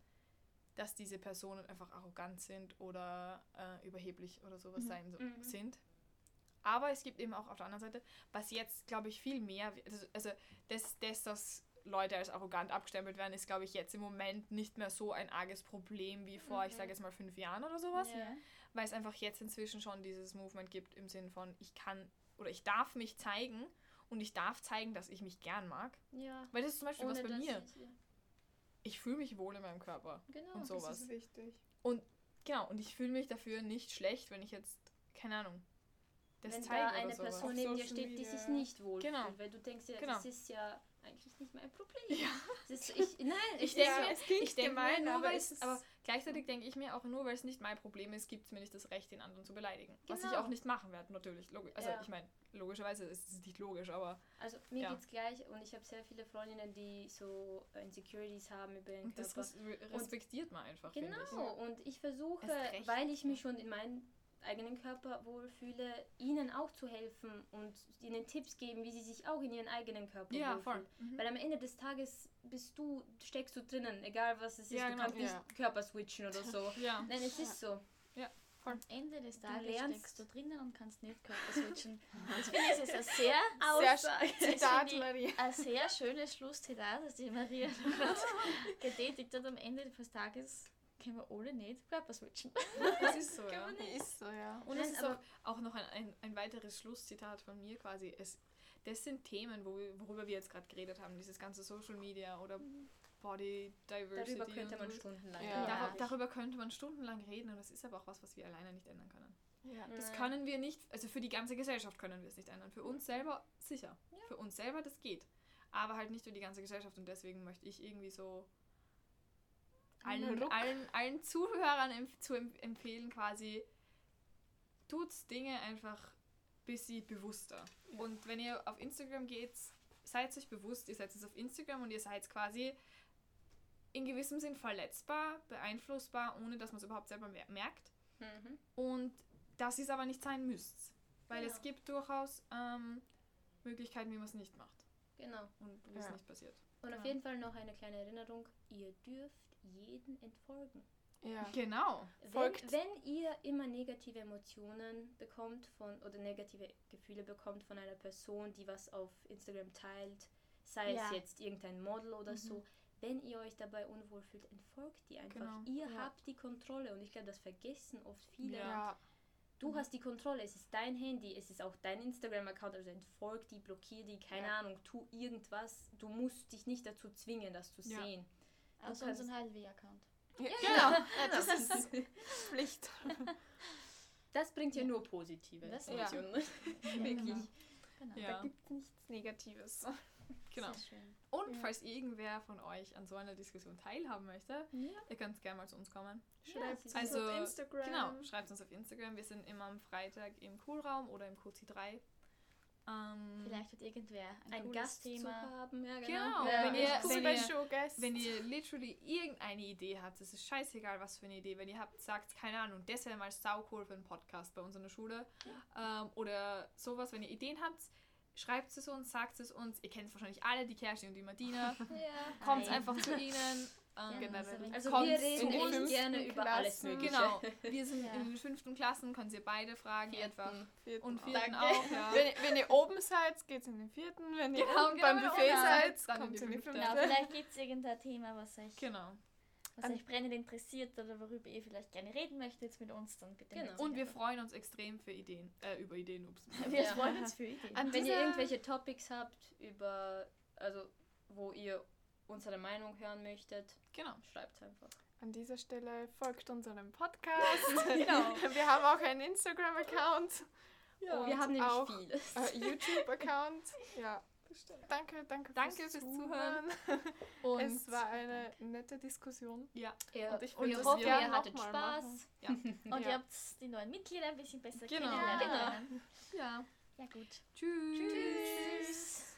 dass diese Personen einfach arrogant sind oder äh, überheblich oder sowas Mhm. sein so, Mhm. sind. Aber es gibt eben auch auf der anderen Seite, was jetzt, glaube ich, viel mehr, also, also das, das, dass Leute als arrogant abgestempelt werden, ist, glaube ich, jetzt im Moment nicht mehr so ein arges Problem wie vor, ich Mhm. sage jetzt mal, fünf Jahren oder sowas. Ja. Weil es einfach jetzt inzwischen schon dieses Movement gibt im Sinn von, ich kann oder ich darf mich zeigen und ich darf zeigen, dass ich mich gern mag. ja. Weil das ist zum Beispiel was bei mir. ich- Ich fühle mich wohl in meinem Körper. Genau. Und Das sowas. ist wichtig. Genau, und ich fühle mich dafür nicht schlecht, wenn ich jetzt, keine Ahnung, das wenn da zeige eine oder sowas. Person neben dir steht, die sich nicht wohlfühlt, Genau. weil du denkst ja, Genau. das ist ja eigentlich nicht mein Problem. Ja. Das ist, ich, nein, Ich es denke ja- es klingt ich denke mir, gemein, nur aber weil es aber gleichzeitig denke ich mir auch, nur weil es nicht mein Problem ist, gibt es mir nicht das Recht, den anderen zu beleidigen. Was ich Genau. auch nicht machen werde, natürlich. Logi also Ja. ich meine, logischerweise ist es nicht logisch, aber Also mir Ja. geht's gleich und ich habe sehr viele Freundinnen, die so äh, Insecurities haben über das Körper. res respektiert man einfach, finde ich. Genau, und ich versuche, weil ich mich schon in meinen eigenen Körper wohlfühle, ihnen auch zu helfen und ihnen Tipps geben, wie sie sich auch in ihren eigenen Körper Ja, wohlfühlen. voll. Mhm. Weil am Ende des Tages bist du, steckst du drinnen, egal was es ist. Ja, du genau. kannst nicht Ja. Körper switchen oder so. Ja. Nein, es ist so. Am Ende des Tages lernst- steckst du drinnen und kannst nicht Körper switchen. Das finde ich ist ein sehr, Sehr Zitat, Maria. ein sehr schönes Schlusszitat, das die Maria getätigt hat. Am Ende des Tages können wir alle nicht Körper switchen. Das ist so, ja. Ist so, ja. Und es Nein, ist auch, auch noch ein, ein, ein weiteres Schlusszitat von mir quasi. Es, das sind Themen, wo, wir- worüber wir jetzt gerade geredet haben. Dieses ganze Social Media oder Body Diversity. Darüber könnte und man stundenlang Ja. reden. Dar darüber könnte man stundenlang reden und das ist aber auch was, was wir alleine nicht ändern können. ja. Das können wir nicht, also für die ganze Gesellschaft können wir es nicht ändern. Für uns selber sicher. Für uns selber, das geht. Aber halt nicht für die ganze Gesellschaft und deswegen möchte ich irgendwie so allen, allen, allen Zuhörern empf zu em empfehlen, quasi tut Dinge einfach ein bisschen bewusster. Ja. Und wenn ihr auf Instagram geht, seid euch bewusst, ihr seid jetzt auf Instagram und ihr seid quasi in gewissem Sinn verletzbar, beeinflussbar, ohne dass man es überhaupt selber mer merkt. Mhm. Und das ist aber nicht sein müsst. Weil Genau. es gibt durchaus ähm, Möglichkeiten, wie man es nicht macht. Genau. Und wie es Ja. nicht passiert. Und auf Genau. jeden Fall noch eine kleine Erinnerung, ihr dürft jeden entfolgen. Ja. Genau. Wenn, Folgt. wenn ihr immer negative Emotionen bekommt von oder negative Gefühle bekommt von einer Person, die was auf Instagram teilt, sei Ja. es jetzt irgendein Model oder Mhm. so, wenn ihr euch dabei unwohl fühlt, entfolgt die einfach. Genau. Ihr Ja. habt die Kontrolle und ich glaube, das vergessen oft viele. Ja. Du hast die Kontrolle, es ist dein Handy, es ist auch dein Instagram-Account, also entfolg die, blockier die, keine Ja. Ahnung, tu irgendwas. Du musst dich nicht dazu zwingen, das zu Ja. sehen. Außer kannst- unseren HLW-Account. Ja, Genau. Ja, das ist Pflicht. Das bringt ja nur positive Das- ja. Ja, Wirklich. Genau. genau. Ja. Da gibt es nichts Negatives. Genau. Sehr schön. Und Ja. falls irgendwer von euch an so einer Diskussion teilhaben möchte, Ja. ihr könnt gerne mal zu uns kommen. Schreibt sie uns Also, auf Instagram. Genau, schreibt uns auf Instagram. Wir sind immer am Freitag im Coolraum oder im QC3. Ähm, Vielleicht hat irgendwer ein, Ein cooles Gast zu Thema. haben, ja genau. Genau, Ja, wenn, ihr, wenn, ihr, wenn ihr literally irgendeine Idee habt, es ist scheißegal, was für eine Idee, wenn ihr habt, sagt, keine Ahnung, das wäre mal saucool für einen Podcast bei uns in der Schule ähm, oder sowas, wenn ihr Ideen habt, schreibt es uns, sagt es uns. Ihr kennt wahrscheinlich alle, die Kerstin und die Martina. Ja. Kommt Hi. einfach zu ihnen. Ähm, Genau, so ein- Also wir reden echt gerne fünften über alles. Mögliche. Genau, wir sind Ja. in den fünften Klassen, können Sie beide fragen einfach. Vierten Und auch. vierten Danke. auch, ja. Wenn, ihr- wenn ihr oben seid, geht's in den vierten. Wenn ihr Genau, unten genau, beim genau. Buffet Ja. seid, Dann kommt in die fünfte. fünfte. Genau, vielleicht gibt es irgendein Thema, was euch, Genau. was euch brennend interessiert oder worüber ihr vielleicht gerne reden möchtet mit uns, dann bitte. Genau. Und wir freuen uns extrem für Ideen, äh, über Ideen, ups. wir Ja. freuen uns für Ideen. An Wenn ihr irgendwelche Topics habt, über, also wo ihr unsere Meinung hören möchtet, Genau. schreibt einfach. An dieser Stelle folgt unserem Podcast. Genau. Wir haben auch einen Instagram-Account. Ja. Und Wir haben nämlich auch vieles. äh, YouTube-Account. Ja. Danke, danke, Danke fürs, fürs Zuhören. Und es war eine nette Diskussion. ja, Ja, Und ich und hoffen, gerne ihr hattet noch mal Spaß. machen. Und Ja. ihr habt die neuen Mitglieder ein bisschen besser Genau. kennenlernen Genau. ja. Ja gut. Tschüss. Tschüss.